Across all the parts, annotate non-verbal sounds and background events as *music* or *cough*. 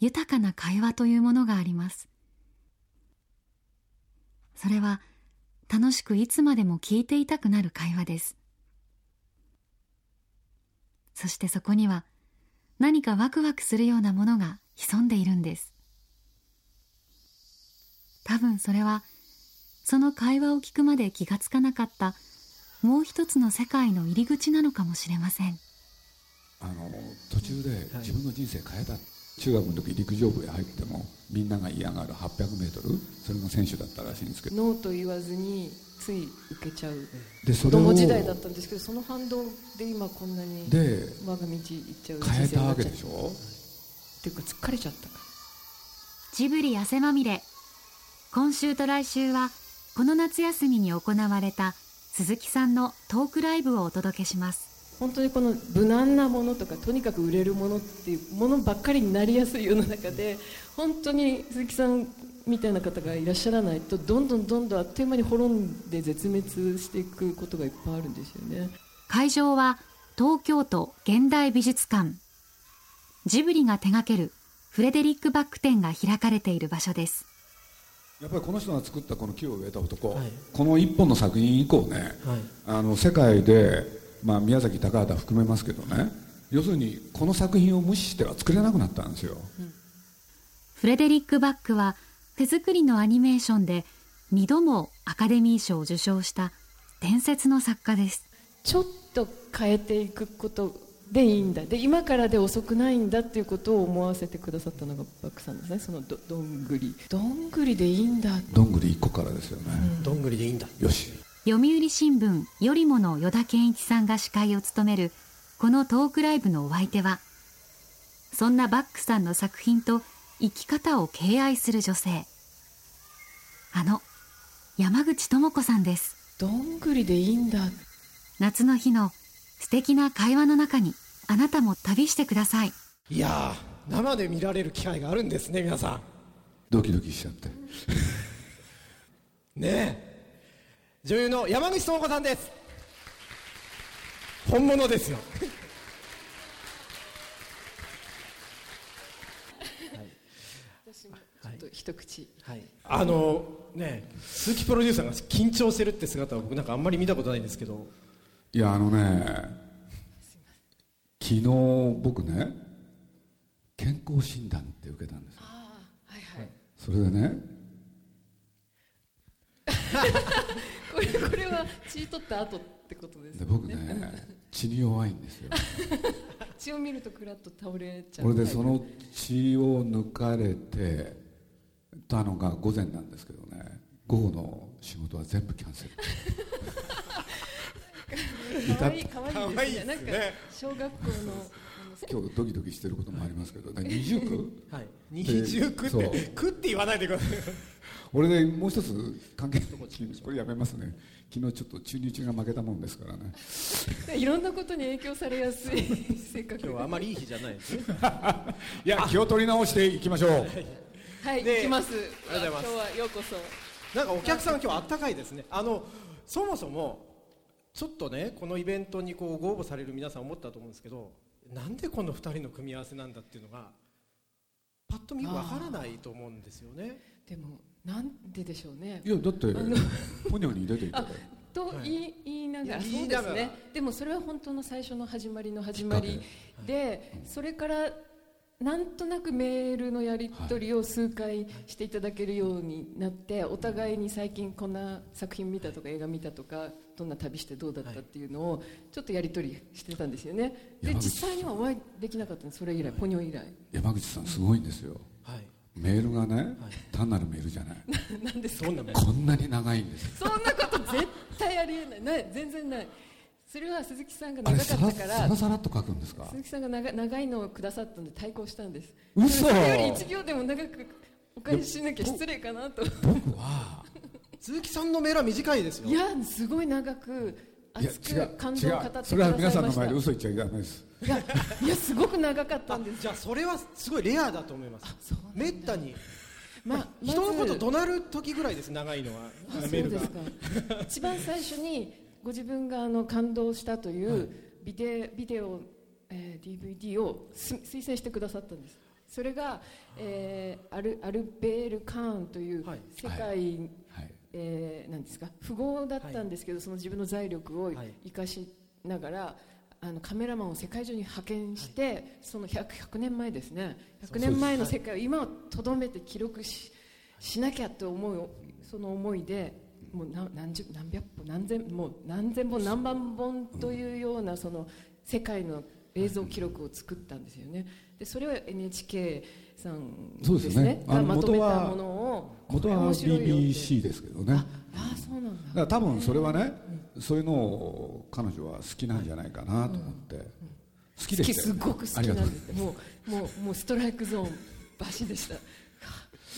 豊かな会話というものがあります。それは楽しくいつまでも聞いていたくなる会話です。そしてそこには何かワクワクするようなものが潜んでいるんです。多分それはその会話を聞くまで気がつかなかったもう一つの世界の入り口なのかもしれません。あの途中で自分の人生変えた、はい、中学の時陸上部へ入ってもみんなが嫌がる 800m それの選手だったらしいんですけど。ノーと言わずについ受けちゃう。でそれ子供時代だったんですけどその反動で今こんなにで我が道行っちゃう。変えたわけでしょ？っていうか疲れちゃったかジブリ汗まみれ。今週と来週はこの夏休みに行われた鈴木さんのトークライブをお届けします本当にこの無難なものとかとにかく売れるものっていうものばっかりになりやすい世の中で本当に鈴木さんみたいな方がいらっしゃらないとどんどんどんどんあっという間に滅んで絶滅していくことがいっぱいあるんですよね会場は東京都現代美術館ジブリが手掛けるフレデリック・バック展が開かれている場所ですやっぱりこの人が作ったこの木を植えた男、はい、この一本の作品以降ね、はい、あの世界で、まあ、宮崎高畑含めますけどね。要するにこの作品を無視しては作れなくなったんですよ、うん、フレデリック・バックは手作りのアニメーションで2度もアカデミー賞を受賞した伝説の作家です。ちょっと変えていくことでいいんだ。で今からで遅くないんだっていうことを思わせてくださったのがバックさんですね。そのどどんぐり。どんぐりでいいんだ。どんぐり1個からですよね、うん、どんぐりでいいんだ。よし読売新聞よりもの依田健一さんが司会を務めるこのトークライブのお相手はそんなバックさんの作品と生き方を敬愛する女性。あの山口智子さんです。どんぐりでいいんだ。夏の日の素敵な会話の中にあなたも旅してください。いや生で見られる機会があるんですね皆さん。ドキドキしちゃって。ねえ女優の山口智子さんです。本物ですよ。一口、はい、あのね鈴木プロデューサーが緊張してるって姿は僕なんかあんまり見たことないんですけど。いやあのね昨日僕ね健康診断って受けたんですあはいはい。それでねこ血取った後ってことですね。で僕ね血に弱いんですよ。*laughs* 血を見るとクラッと倒れちゃう。これでその血を抜かれてたのが午前なんですけどね。午後の仕事は全部キャンセル。*laughs* 可愛い可愛いですね。なんか小学校の今日ドキドキしてることもありますけど、*laughs* 二重苦？はい。二重苦って苦って言わないでください。俺ねもう一つ関係のこれやめますね。昨日ちょっと中日が負けたもんですからね。*laughs* いろんなことに影響されやすい *laughs* 性格。今日はあまりいい日じゃないですね。いや気を取り直していきましょう。はい、行きます。ありがとうございます。今日はようこそ。なんかお客さん今日あったかいですね。あのそもそもちょっとねこのイベントにこうご応募される皆さん思ったと思うんですけどなんでこの2人の組み合わせなんだっていうのがパッと見わからないと思うんですよね。でもなんででしょうね。いやだってポニョに出ていただいて。と言い,、言いながらそうですね。でもそれは本当の最初の始まりの始まりで、それからなんとなくメールのやり取りを数回していただけるようになって、お互いに最近こんな作品見たとか映画見たとかどんな旅してどうだったっていうのをちょっとやり取りしてたんですよね。で実際にはお会いできなかったんです。それ以来ポニョ以来。山口さんすごいんですよ、はい、メールがね、はい、単なるメールじゃない。*laughs* なんでそんなこんなに長いんですそんなこと絶対ありえない。ない全然ないそれは鈴木さんが長かったからさらさらっと書くんですか？鈴木さんが長長いのをくださったので対抗したんです。嘘。それより一行でも長くお返ししなきゃ失礼かなと。僕は鈴木さんのメールは短いですよ。いやすごい長く熱く感動を語ってくださいました。それは皆さんの前で嘘言っちゃいけないです。いやいやすごく長かったんです。じゃあそれはすごいレアだと思います。めったに。まあ、人のこと怒鳴る時ぐらいです長いのは。メールが。一番最初にご自分があの感動したというビデ,、ビデオ、えー、DVD を推薦してくださったんです。それが、えー、アルアルベール・カーンという世界、はい。はい。えー、なんですか？富豪だったんですけど、はい、その自分の財力を生かしながら、あのカメラマンを世界中に派遣して、はい、その 100, 100, 年前ですね。100年前の世界を今をとどめて記録ししなきゃと思うその思いでもう何十何百本何千もう何千本何万本というようなその世界の映像記録を作ったんですよね。でそれを NHK さんですね。がまとめたものを元は BBC ですけどね。ああそうなんだ。だ多分それはね、そういうのを彼女は好きなんじゃないかなと思って、好きでした、すごく好きなんです。もうもうもうストライクゾーンバシでした。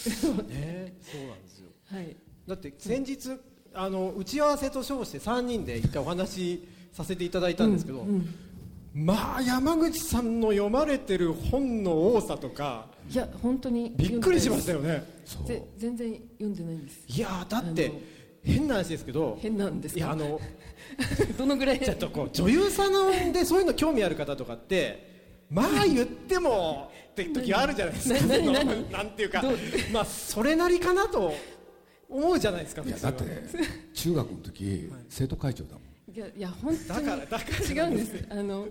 *laughs* ねそうなんですよ、はい、だって先日あの打ち合わせと称して3人で一回お話しさせていただいたんですけど、うんうん。まあ山口さんの読まれてる本の多さとかいや本当にびっくりしましたよね。全然読んでないんです。いやだって変な話ですけど変なんですいやあの *laughs* どのぐらい？ちょっとこう女優さんでそういうの興味ある方とかってまあ言ってもって時あるじゃないですか。何何なんていうかまあそれなりかなと思うじゃないですかいやだって中学の時、*laughs* 生徒会長だもん。いやいや本当に違うんです。あの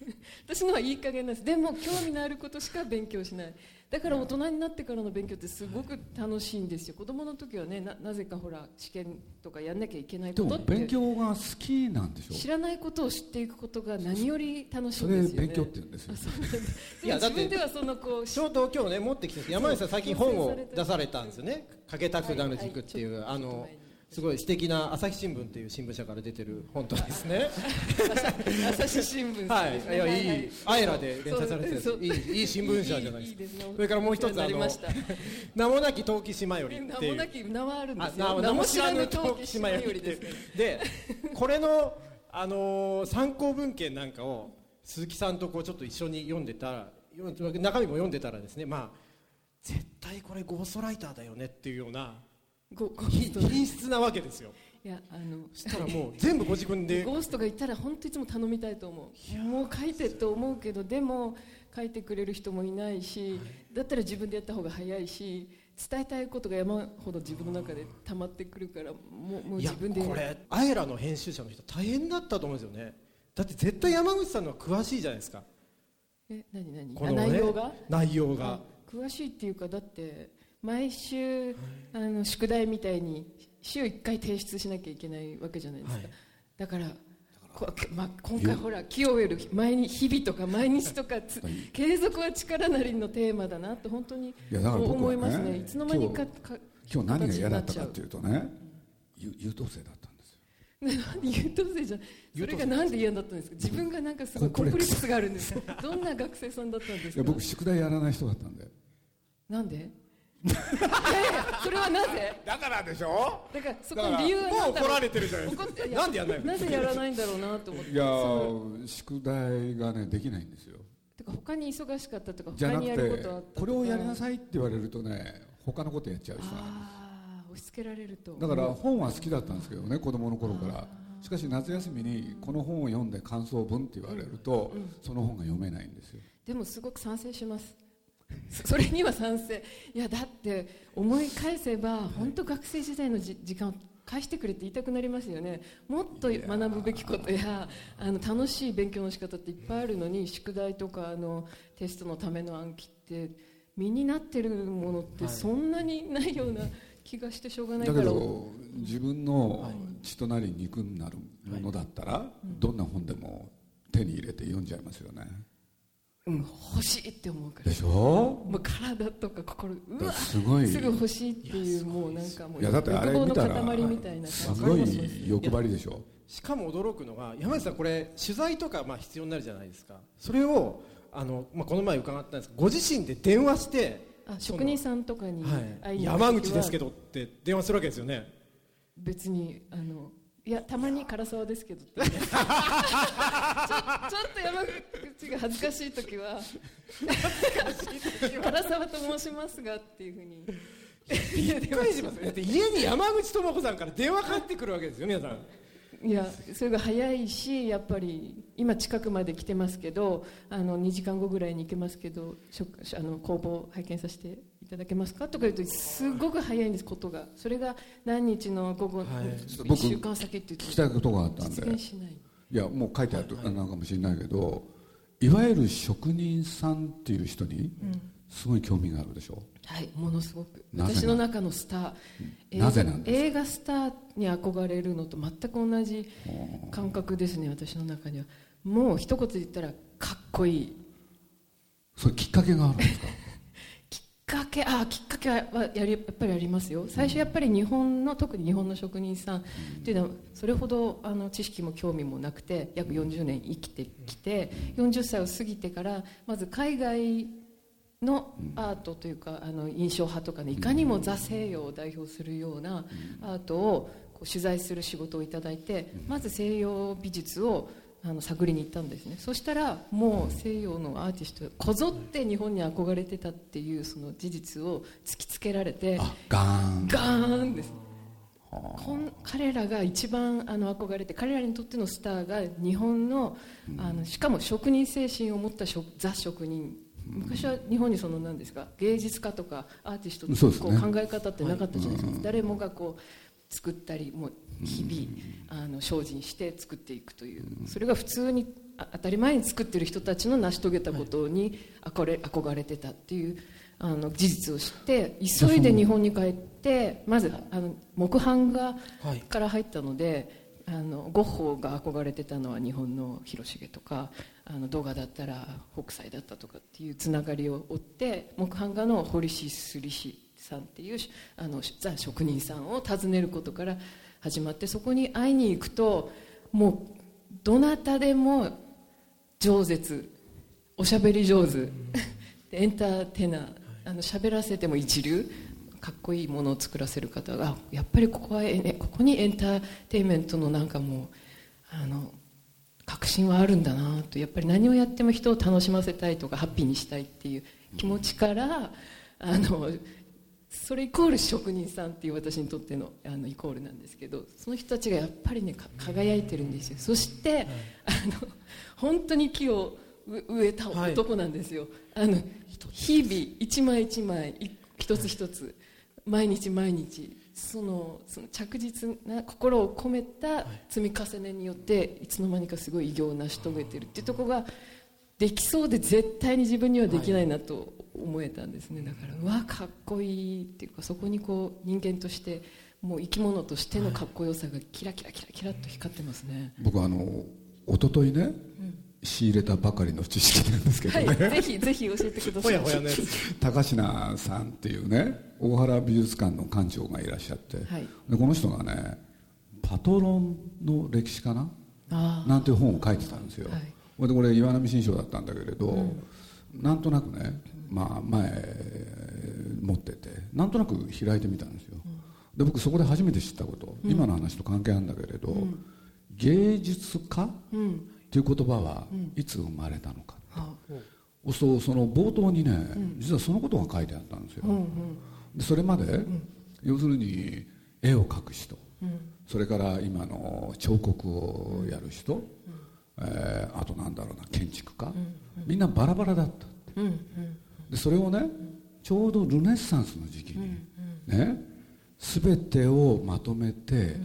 *laughs* 私のはいい加減なんです。でも興味のあることしか勉強しない。だから大人になってからの勉強ってすごく楽しいんですよ。子供の時はねななぜかほら試験とかやんなきゃいけないことって勉強が好きなんでしょ？知らないことを知っていくことが何より楽しいんですよ、ね、それ勉強って言うんですよ。*laughs* いや自分ではそのこうちょうど今日ね持ってきて山内さん最近本を出されたんですよね「かけたくなる軸」っていう、はいはい、あのすごい素敵な朝日新聞っていう新聞社から出てる本当ですね。朝日新聞、はい、いやいい、アイラで連載されてるいいいい新聞社じゃないですか。それからもう一つあの名もなき陶器島より名もなき名はあるんですよ。名も知らぬ陶器島よりででこれのあの参考文献なんかを鈴木さんとこうちょっと一緒に読んでたら中身も読んでたらですね、まあ絶対これゴーストライターだよねっていうような。*laughs* 品質なわけですよ。いやあのしたらもう全部ご自分で。*laughs* ゴーストがいたら本当いつも頼みたいと思う。もう書いてと思うけどでも書いてくれる人もいないし、はい、だったら自分でやった方が早いし伝えたいことが山ほど自分の中で溜まってくるからもうもう自分で。これアエラの編集者の人大変だったと思うんですよね。だって絶対山口さんのは詳しいじゃないですか。え何何、この、ね、内容が？内容が。詳しいっていうかだって毎週あの宿題みたいに週1回提出しなきゃいけないわけじゃないですか、はい、だからまあ、今回ほら「木を植える毎日日々」とか毎日とか継続は力なりのテーマだなと本当に思いますね、ね、いつの間にか今日何が嫌だったかというとね、優等生だったんですよ。*laughs* 優等生じゃそれがなんで嫌だったんですか？自分がなんかすごいコンプレックス。があるんですどんな学生さんだったんですか？僕宿題やらない人だったんで。なんで？いやいやそれはなぜ？だからでしょ？だからそこの理由はもう怒られてるじゃないですか。なんでやらないなぜやらないんだろうなと思って。いや宿題がねできないんですよ。てか他に忙しかったとか他にやることあったこれをやりなさいって言われるとね他のことやっちゃう人なんですあ押し付けられると。だから本は好きだったんですけどね子供の頃から。しかし夏休みにこの本を読んで感想文って言われると、その本が読めないんですよ。でもすごく賛成します *laughs* それには賛成。いやだって思い返せば本当学生時代の時間を返してくれって言いたくなりますよね。もっと学ぶべきことやあの楽しい勉強の仕方っていっぱいあるのに宿題とかあのテストのための暗記って身になってるものってそんなにないような気がしてしょうがないから、だけど自分の血となり肉になるものだったら、どんな本でも手に入れて読んじゃいますよね。うん、欲しいって思うから。でしょ？もう体とか心うわすごい。すぐ欲しいっていうもうなんかもういやだってあれ見たらすごい欲張りでしょ？しかも驚くのが山内さんこれ取材とかまあ必要になるじゃないですか。それをあの、まあ、この前伺ったんですご自身で電話してあ職人さんとかに、はい、山口ですけどって電話するわけですよね。別にあのいやたまに唐沢ですけど *laughs* ちょちょっと山口が恥ずかしい時は。唐沢と申しますがっていうふうに。びっくりしますだって家に山口智子さんから電話かかってくるわけですよ皆さん。いやそれが早いしやっぱり今近くまで来てますけどあの2時間後ぐらいに行けますけどあの工房拝見させていただけますかとか言うとすごく早いんですことが。それが何日の午後、はい、1週間先って言って聞きたいことがあったんで。い。やもう書いてあるのかもしれないけど、いわゆる職人さんっていう人にすごい興味があるでしょ、うん、はいものすごく。私の中のスター。なぜなん映画スターに憧れるのと全く同じ感覚ですね私の中には。もう一言で言ったらかっこいい。それきっかけがあるんですか？かけあきっかけはやりやっぱりありますよ。最初やっぱり日本の特に日本の職人さんっていうのはそれほどあの知識も興味もなくて約40年生きてきて40歳を過ぎてからまず海外のアートというかあの印象派とかねいかにもザ西洋を代表するようなアートを取材する仕事をいただいてまず西洋美術をあの探りに行ったんですね。そしたらもう西洋のアーティストこぞって日本に憧れてたっていうその事実を突きつけられてガーン。ガーンです。こん彼らが一番あの憧れて彼らにとってのスターが日本のあのしかも職人精神を持ったザ職人。昔は日本にその何ですか？芸術家とかアーティストとこう考え方ってなかったじゃないですか、誰もがこう作ったりもう日々あの精進して作っていくという。それが普通に当たり前に作ってる人たちの成し遂げたことに憧れてたっていうあの事実を知って急いで日本に帰ってまずあの木版画から入ったので。あのゴッホが憧れてたのは日本の広重とかあの動画だったら北斎だったとかっていうつながりを追って木版画の堀市すり氏さんっていうあのザ職人さんを訪ねることから始まってそこに会いに行くともうどなたでも饒舌おしゃべり上手エンターテイナーあの喋らせても一流かっこいいものを作らせる方がやっぱりここは、ね、ここにエンターテインメントのなんかもうあの確信はあるんだなとやっぱり何をやっても人を楽しませたいとかハッピーにしたいっていう気持ちからあのそれイコール職人さんっていう私にとってのあのイコールなんですけどその人たちがやっぱりね輝いてるんですよ。そして、はい、あの本当に木を植えた男なんですよ、はい、あの日々一枚一枚一つ一つ毎日毎日そのその着実な心を込めた積み重ねによっていつの間にかすごい偉業を成し遂げてるっていうところができそうで絶対に自分にはできないなと思えたんですね。だからうわかっこいいっていうかそこにこう人間としてもう生き物としてのかっこよさがキラキラキラキラと光ってますね。僕あの一昨日ね、うん仕入れたばかりの知識なんですけどね、はい、ぜひぜひ教えてください。*laughs* 高階さんっていうね大原美術館の館長がいらっしゃって、はい、でこの人がね「パトロンの歴史かな?」なんていう本を書いてたんですよ、はい、でこれ岩波新書だったんだけれど、うん、なんとなくね、まあ、前持っててなんとなく開いてみたんですよ、うん、で僕そこで初めて知ったこと、うん、今の話と関係あるんだけれど、芸術家、っていう言葉はいつ生まれたのかって、そうその冒頭にね、実はそのことが書いてあったんですよ、でそれまで、要するに絵を描く人、それから今の彫刻をやる人、うえー、あとなんだろうな建築家、みんなバラバラだった、でそれをねちょうどルネッサンスの時期に、ね全てをまとめて、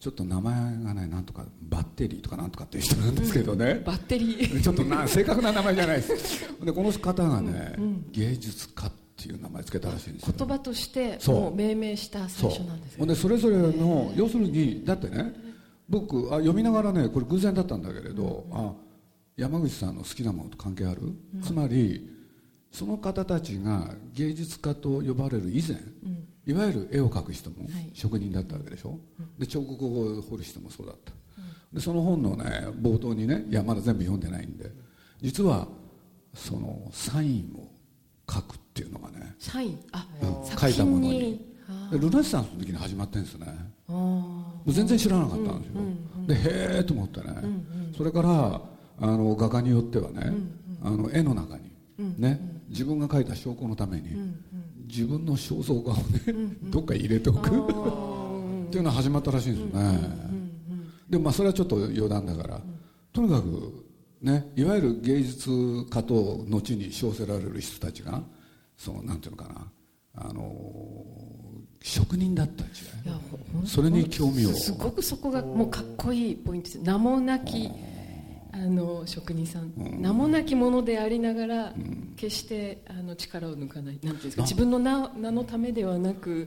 ちょっと名前がねなんとかバッテリーとかなんとかっていう人なんですけどね、うん、バッテリー。ちょっとな *laughs* 正確な名前じゃないです。でこの方がね、うん、芸術家っていう名前つけたらしいんですよ。言葉としてもう命名した最初なんですよ、ね、でそれぞれの要するにだってね僕あ読みながらねこれ偶然だったんだけれど、うん、あ山口さんの好きなものと関係ある、つまりその方たちが芸術家と呼ばれる以前、いわゆる絵を描く人も職人だったわけでしょ、で彫刻を彫る人もそうだった、でその本のね冒頭にねいやまだ全部読んでないんで実はそのサインを書くっていうのがねサイン？あ、うん、書いたものに。ルネッサンスの時に始まってるんですね。全然知らなかったんですよ、でへえと思ってね、それからあの画家によってはね、あの絵の中にね、自分が描いた証拠のために、自分の肖像画をね、*laughs* どっか入れておく *laughs* っていうのが始まったらしいんですよね、でもまあそれはちょっと余談だから、とにかくねいわゆる芸術家と後に称せられる人たちがそのなんていうのかなあの職人だった時代それに興味を。すごくそこがもうかっこいいポイントです。名もなきあの職人さん、うん、名もなきものでありながら、うん、決してあの力を抜かないなんていうんですか自分の名名のためではなく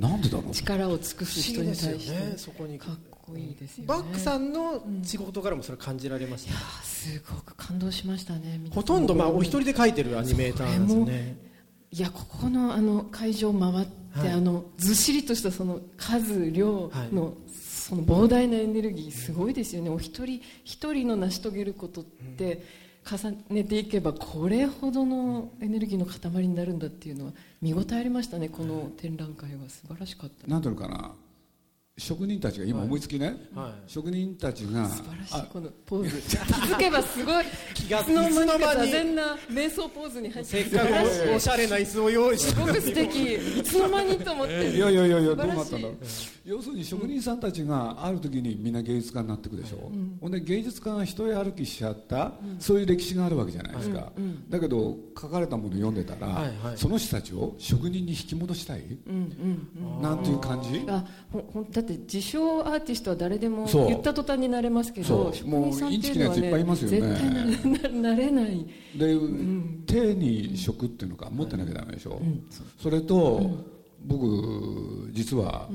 力を尽くす人に対して、ね、そこに。かっこいいですよ、ね、バックさんの仕事からもそれ感じられました、いやすごく感動しましたねほとんどまあお一人で描いてるアニメーターなんですよねいやここのあの会場を回って、はい、あのずっしりとしたその数量のその膨大なエネルギーすごいですよね。お一人一人の成し遂げることって重ねていけばこれほどのエネルギーの塊になるんだっていうのは見応えありましたね。この展覧会は。素晴らしかった。何ていうのかな。職人たちが今思いつきね、はい、職人たちが素晴らしいこのポーズ。気づけばすごい気がつの間に全な瞑想ポーズに入ってせっかくおしゃれな椅子を用意して。すごく素敵。いつの間にと思って。いやいやいやいやどうなったんだろう要するに職人さんたちがある時にみんな芸術家になっていくでしょ、うん、ほんで芸術家が一人歩きしちゃった、うん、そういう歴史があるわけじゃないですか、うん、だけど書かれたもの読んでたら、はいはい、その人たちを職人に引き戻したい、うんうん、なんていう感じ？あほほだって自称アーティストは誰でも言った途端になれますけどもうインチキなやついっぱいいますよね。絶対なれない。で、うん、手に職っていうのか持ってなきゃダメでしょ、うん、それと、うん、僕実は、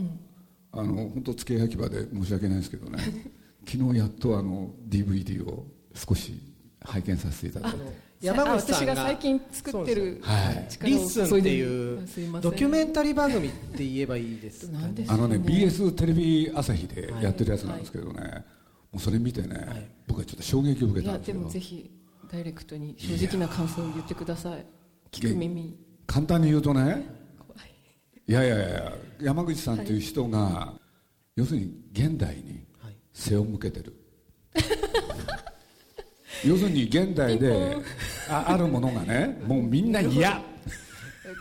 あの本当付け焼き刃で申し訳ないですけどね。*laughs* 昨日やっとあの DVD を少し拝見させていただいて山口さんが私が最近作ってる、はい、 LISTEN っていうドキュメンタリー番組って言えばいいですか、ね、あのね BS テレビ朝日でやってるやつなんですけどね、はい、もうそれ見てね、はい、僕はちょっと衝撃を受けたんですよいやでもぜひダイレクトに正直な感想を言ってください。聞く耳。簡単に言うとねいやいやいや山口さんという人が、要するに現代に背を向けてる、要するに現代でああるものがねもうみんな嫌。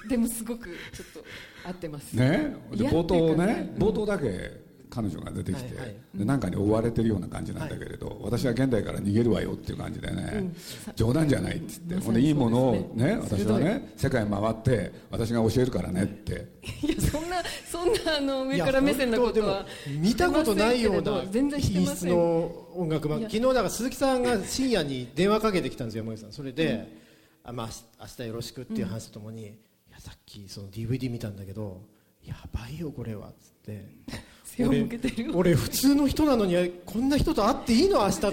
でもすごくちょっと合ってます。ね？で冒頭ね冒頭だけ彼女が出てきて、はいはい、でなんかに追われてるような感じなんだけれど、はい、私は現代から逃げるわよっていう感じでね、うん、冗談じゃないっつって、ほんでいいものをね私はね世界回って私が教えるからねって。いやそんなそんなあの上から目線のことは見たことないような全然品質の音楽番昨日だから鈴木さんが深夜に電話かけてきたんですよ山口さん。それで、うん、あまあ明日よろしくっていう話とともに、うん、いやさっきその DVD 見たんだけどやばいよこれはっつって背を向けてる俺普通の人なのにこんな人と会っていいの明日と。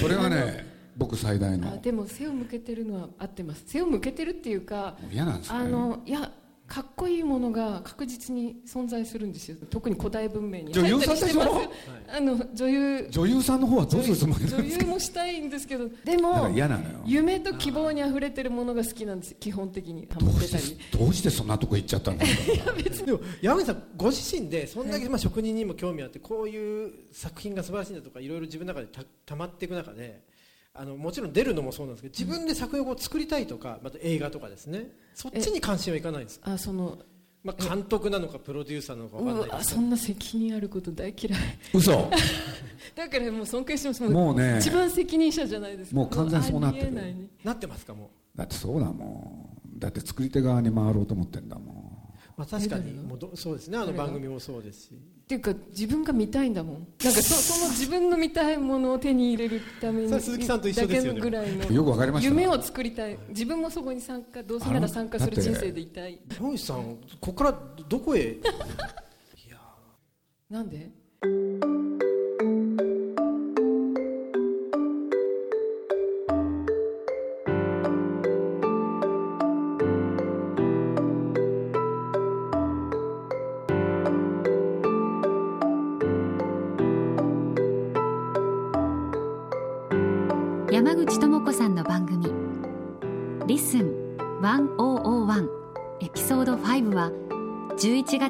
それがね僕最大の。でも背を向けてるのは合ってます。背を向けてるっていうか嫌なんですか、ね、あのいやかっこいいものが確実に存在するんですよ。特に古代文明に。女優さんでしょ？あの女優。女優さんの方はどうするつもり女優もしたいんですけど。でも嫌なのよ。夢と希望にあふれてるものが好きなんです。基本的に。どうしてどうしてそんなとこ行っちゃったんですかいや別に。でも山口さんご自身でそんだけまあ職人にも興味あってこういう作品が素晴らしいんだとかいろいろ自分の中でたたまっていく中であのもちろん出るのもそうなんですけど自分で作品を作りたいとかまた映画とかですね。そっちに関心はいかないんですか？あそのまあ、監督なのかプロデューサーなのか分かんないですそんな責任あること大嫌い。嘘。*laughs* だからもう尊敬してます。もうね。一番責任者じゃないですか。もう完全そうなってる。なってますかもう？だってそうだもん。だって作り手側に回ろうと思ってんだもんまあ、確かにもう？どそうですね。あの番組もそうですし。っていうか自分が見たいんだもん。なんかそその自分の見たいものを手に入れるために鈴木さんと一緒ですよ、ね、ぐらいのよくわかりました。夢を作りたい。自分もそこに参加どうせなら参加する人生でいたい。野口さんここからどこへ？*laughs* いやなんで？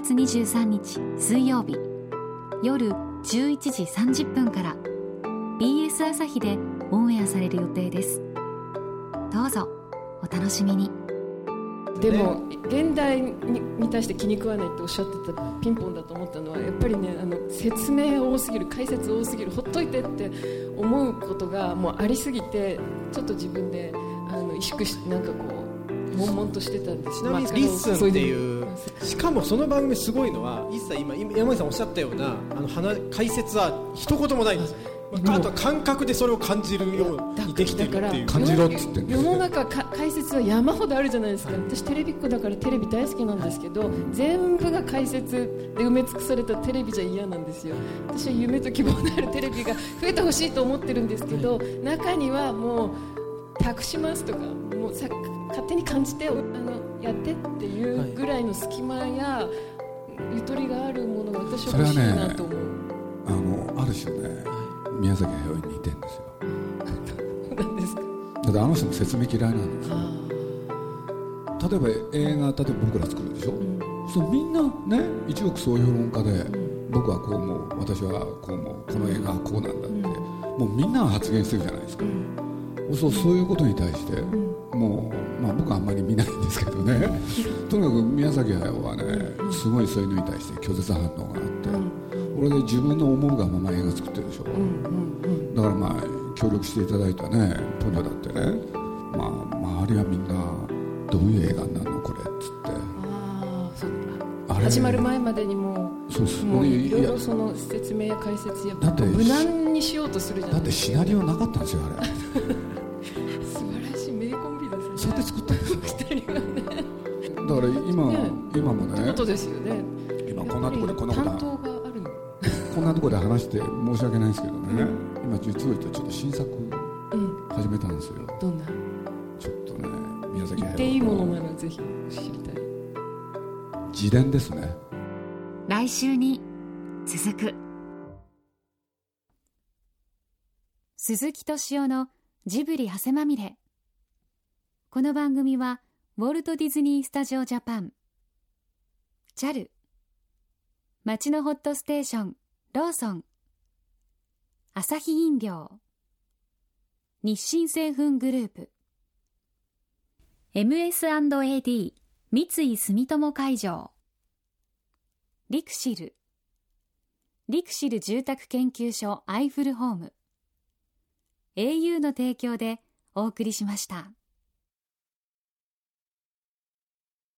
月23日水曜日。夜11時30分から。BS 朝日でオンエアされる予定です。どうぞお楽しみに。とでも現代に対して気に食わないっておっしゃってたピンポンだと思ったのはやっぱりねあの説明多すぎる解説多すぎるほっといてって思うことがもうありすぎてちょっと自分であの萎縮しなんかこう悶々としてたんです。ちなみに LISTEN っていうしかもその番組すごいのは一切今山口さんおっしゃったようなあの解説は一言もないんです。よあとは感覚でそれを感じるようにできてるっていう。感じろっつって世の中か解説は山ほどあるじゃないですか、私テレビっ子だからテレビ大好きなんですけど、全部が解説で埋め尽くされたテレビじゃ嫌なんですよ。私は夢と希望のあるテレビが増えてほしいと思ってるんですけど中にはもう託しますとかもうさ勝手に感じてあのやってっていうぐらいの隙間やゆとりがあるものが私は欲しいなと思う。あのある種ね宮崎駿に似てるんですよ。*laughs* 何ですか？だってあの人も説明嫌いなんですよ例えば映画例えば僕ら作るでしょ、うん、そうみんなね一億総評論家で、うん、僕はこう思う私はこう思うこの映画はこうなんだって、うん、もうみんなが発言してるじゃないですか、そうそういうことに対して、もう、まあ、僕はあんまり見ないんですけどね。とにかく宮崎駿はねすごいそういうのに対して拒絶反応があって、これで自分の思うがまま映画作ってるでしょ、うだからまあ協力していただいたねポニョだってね。まあ周りはみんなどういう映画になるのこれっつって。ああ始まる前までにもそうす。もういろいろその説明や解説やだって無難にしようとするじゃないだってシナリオなかったんですよあれ *laughs* ことですよね。今こんなところでこんなこと担当がこんなところで話して申し訳ないんですけどね、うん、今実を言うとちょっと新作始めたんですよ、どんな？ちょっとね宮崎言っていいものならぜひ知りたい。自伝ですね。来週に続く。鈴木敏夫のジブリ汗まみれ。この番組はウォルト・ディズニー・スタジオ・ジャパン JAL 街のホットステーションローソン。アサヒ飲料。日清製粉グループ。MS&AD 三井住友海上。リクシル。リクシル住宅研究所アイフルホーム。au の提供でお送りしました。